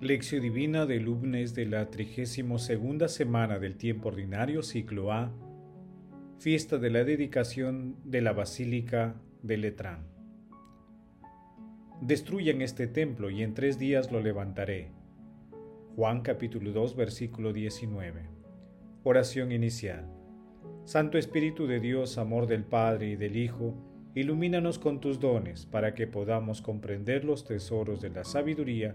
Lección Divina del lunes de la 32 semana del tiempo ordinario, ciclo A, fiesta de la dedicación de la Basílica de Letrán. Destruyan este templo y en tres días lo levantaré. Juan capítulo 2 versículo 19. Oración inicial. Santo Espíritu de Dios, amor del Padre y del Hijo, ilumínanos con tus dones para que podamos comprender los tesoros de la sabiduría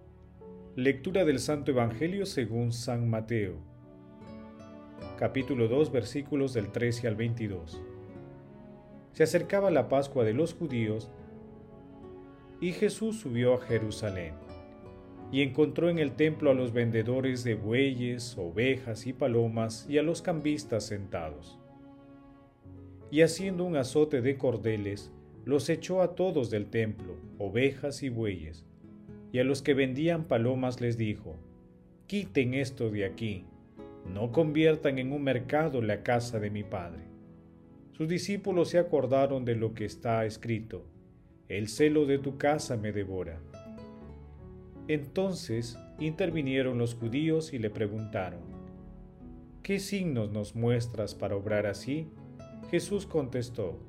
Lectura del Santo Evangelio según San Mateo. Capítulo 2 versículos del 13 al 22. Se acercaba la Pascua de los judíos y Jesús subió a Jerusalén y encontró en el templo a los vendedores de bueyes, ovejas y palomas y a los cambistas sentados. Y haciendo un azote de cordeles, los echó a todos del templo, ovejas y bueyes y a los que vendían palomas les dijo, Quiten esto de aquí, no conviertan en un mercado la casa de mi Padre. Sus discípulos se acordaron de lo que está escrito, El celo de tu casa me devora. Entonces intervinieron los judíos y le preguntaron, ¿qué signos nos muestras para obrar así? Jesús contestó,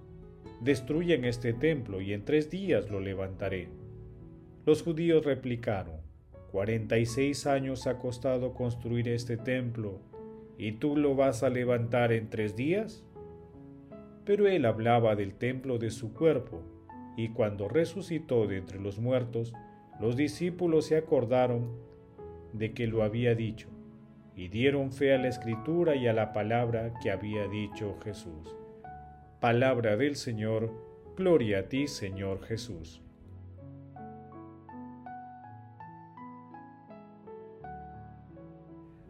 Destruyan este templo y en tres días lo levantaré. Los judíos replicaron, Cuarenta y seis años ha costado construir este templo, ¿y tú lo vas a levantar en tres días? Pero él hablaba del templo de su cuerpo, y cuando resucitó de entre los muertos, los discípulos se acordaron de que lo había dicho, y dieron fe a la escritura y a la palabra que había dicho Jesús. Palabra del Señor, gloria a ti Señor Jesús.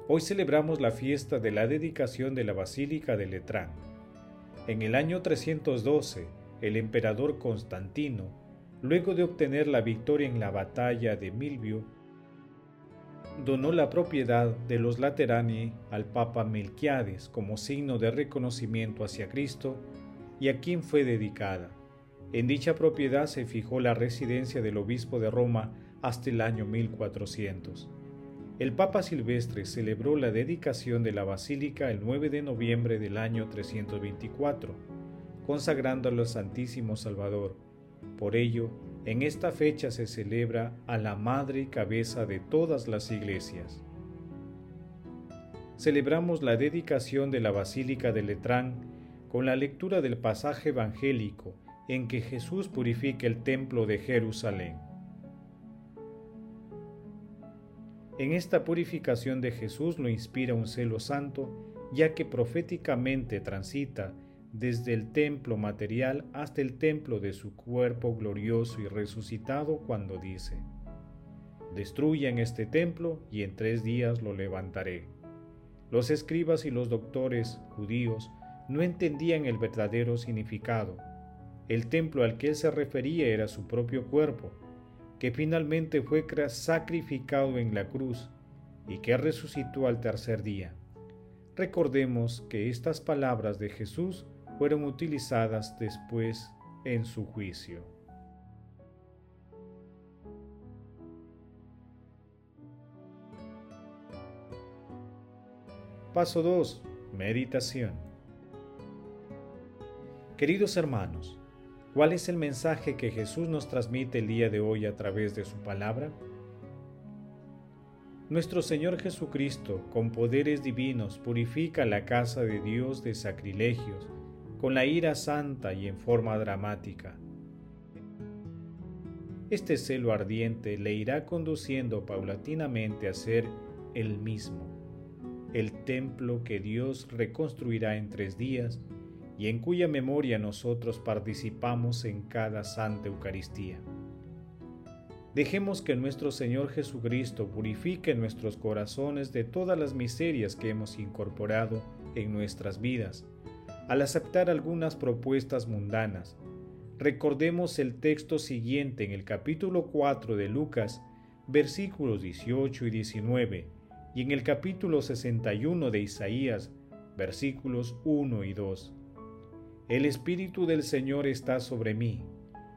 Hoy celebramos la fiesta de la dedicación de la Basílica de Letrán. En el año 312, el emperador Constantino, luego de obtener la victoria en la batalla de Milvio, donó la propiedad de los Laterani al Papa Melquiades como signo de reconocimiento hacia Cristo y a quien fue dedicada. En dicha propiedad se fijó la residencia del obispo de Roma hasta el año 1400. El Papa Silvestre celebró la dedicación de la basílica el 9 de noviembre del año 324, consagrándola al Santísimo Salvador. Por ello, en esta fecha se celebra a la Madre y Cabeza de todas las iglesias. Celebramos la dedicación de la Basílica de Letrán con la lectura del pasaje evangélico en que Jesús purifica el templo de Jerusalén. En esta purificación de Jesús lo inspira un celo santo, ya que proféticamente transita desde el templo material hasta el templo de su cuerpo glorioso y resucitado cuando dice, Destruyan este templo y en tres días lo levantaré. Los escribas y los doctores judíos no entendían el verdadero significado. El templo al que él se refería era su propio cuerpo, que finalmente fue sacrificado en la cruz y que resucitó al tercer día. Recordemos que estas palabras de Jesús fueron utilizadas después en su juicio. Paso 2. Meditación. Queridos hermanos, ¿Cuál es el mensaje que Jesús nos transmite el día de hoy a través de su palabra? Nuestro Señor Jesucristo, con poderes divinos, purifica la casa de Dios de sacrilegios, con la ira santa y en forma dramática. Este celo ardiente le irá conduciendo paulatinamente a ser el mismo, el templo que Dios reconstruirá en tres días y en cuya memoria nosotros participamos en cada Santa Eucaristía. Dejemos que nuestro Señor Jesucristo purifique nuestros corazones de todas las miserias que hemos incorporado en nuestras vidas al aceptar algunas propuestas mundanas. Recordemos el texto siguiente en el capítulo 4 de Lucas, versículos 18 y 19, y en el capítulo 61 de Isaías, versículos 1 y 2. El Espíritu del Señor está sobre mí,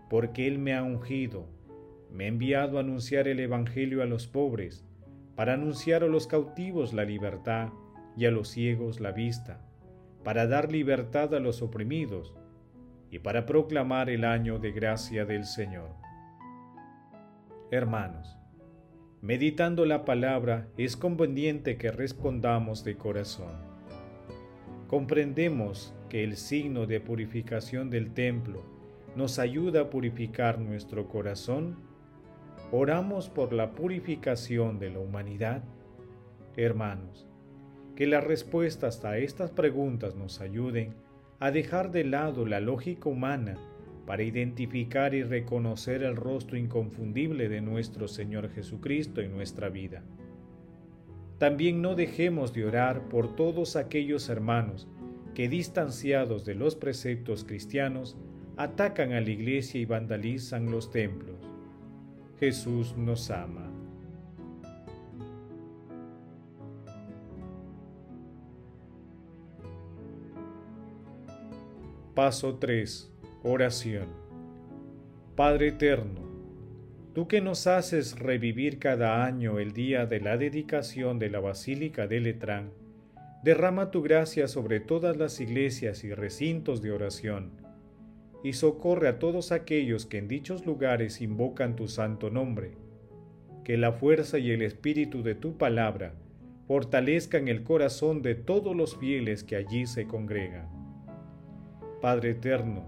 porque Él me ha ungido me ha enviado a anunciar el Evangelio a los pobres, para anunciar a los cautivos la libertad y a los ciegos la vista, para dar libertad a los oprimidos y para proclamar el año de gracia del Señor. Hermanos, meditando la palabra es conveniente que respondamos de corazón. Comprendemos que el signo de purificación del templo nos ayuda a purificar nuestro corazón Oramos por la purificación de la humanidad. Hermanos, que las respuestas a estas preguntas nos ayuden a dejar de lado la lógica humana para identificar y reconocer el rostro inconfundible de nuestro Señor Jesucristo en nuestra vida. También no dejemos de orar por todos aquellos hermanos que distanciados de los preceptos cristianos atacan a la iglesia y vandalizan los templos. Jesús nos ama. Paso 3. Oración. Padre Eterno, tú que nos haces revivir cada año el día de la dedicación de la Basílica de Letrán, derrama tu gracia sobre todas las iglesias y recintos de oración y socorre a todos aquellos que en dichos lugares invocan tu santo nombre. Que la fuerza y el espíritu de tu palabra fortalezcan el corazón de todos los fieles que allí se congregan. Padre eterno,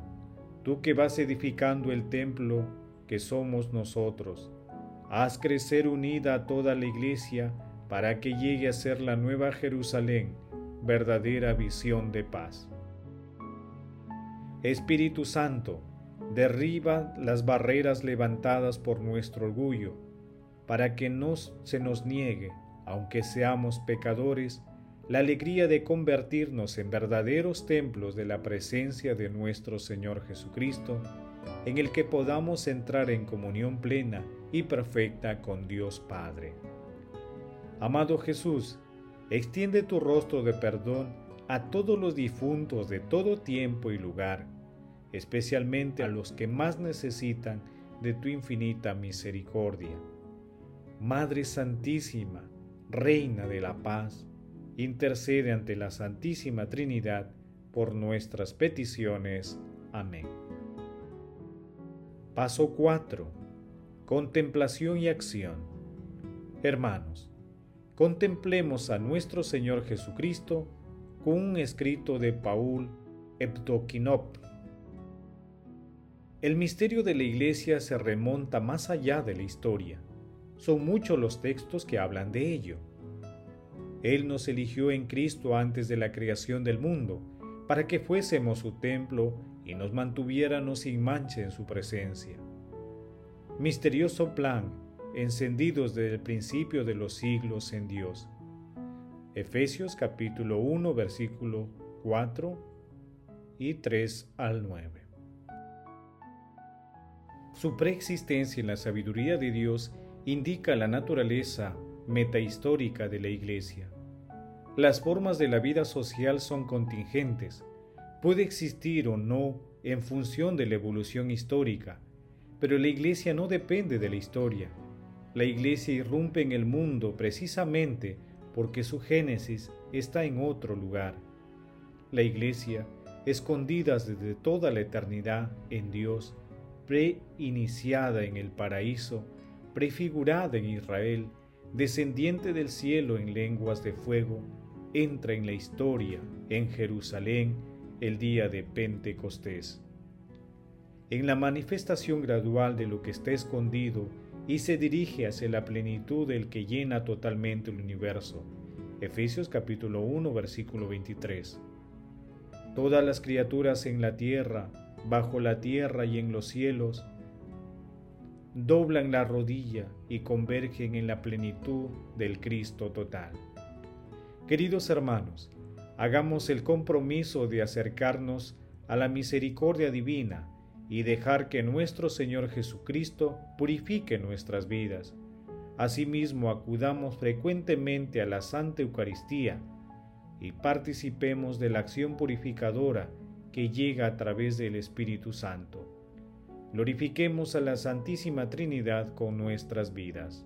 tú que vas edificando el templo que somos nosotros, haz crecer unida a toda la iglesia para que llegue a ser la nueva Jerusalén, verdadera visión de paz. Espíritu Santo, derriba las barreras levantadas por nuestro orgullo, para que no se nos niegue, aunque seamos pecadores, la alegría de convertirnos en verdaderos templos de la presencia de nuestro Señor Jesucristo, en el que podamos entrar en comunión plena y perfecta con Dios Padre. Amado Jesús, extiende tu rostro de perdón a todos los difuntos de todo tiempo y lugar, especialmente a los que más necesitan de tu infinita misericordia. Madre Santísima, Reina de la Paz, intercede ante la Santísima Trinidad por nuestras peticiones. Amén. Paso 4. Contemplación y acción. Hermanos, contemplemos a nuestro Señor Jesucristo un escrito de Paul Evdokinov. El misterio de la Iglesia se remonta más allá de la historia. Son muchos los textos que hablan de ello. Él nos eligió en Cristo antes de la creación del mundo, para que fuésemos su templo y nos mantuviéramos sin mancha en su presencia. Misterioso plan, encendidos desde el principio de los siglos en Dios Efesios capítulo 1 versículo 4 y 3 al 9. Su preexistencia en la sabiduría de Dios indica la naturaleza metahistórica de la Iglesia. Las formas de la vida social son contingentes, puede existir o no en función de la evolución histórica, pero la Iglesia no depende de la historia. La Iglesia irrumpe en el mundo precisamente porque su génesis está en otro lugar. La iglesia, escondida desde toda la eternidad en Dios, preiniciada en el paraíso, prefigurada en Israel, descendiente del cielo en lenguas de fuego, entra en la historia en Jerusalén el día de Pentecostés. En la manifestación gradual de lo que está escondido y se dirige hacia la plenitud del que llena totalmente el universo. Efesios capítulo 1 versículo 23. Todas las criaturas en la tierra, bajo la tierra y en los cielos, doblan la rodilla y convergen en la plenitud del Cristo total. Queridos hermanos, hagamos el compromiso de acercarnos a la misericordia divina y dejar que nuestro Señor Jesucristo purifique nuestras vidas. Asimismo, acudamos frecuentemente a la Santa Eucaristía y participemos de la acción purificadora que llega a través del Espíritu Santo. Glorifiquemos a la Santísima Trinidad con nuestras vidas.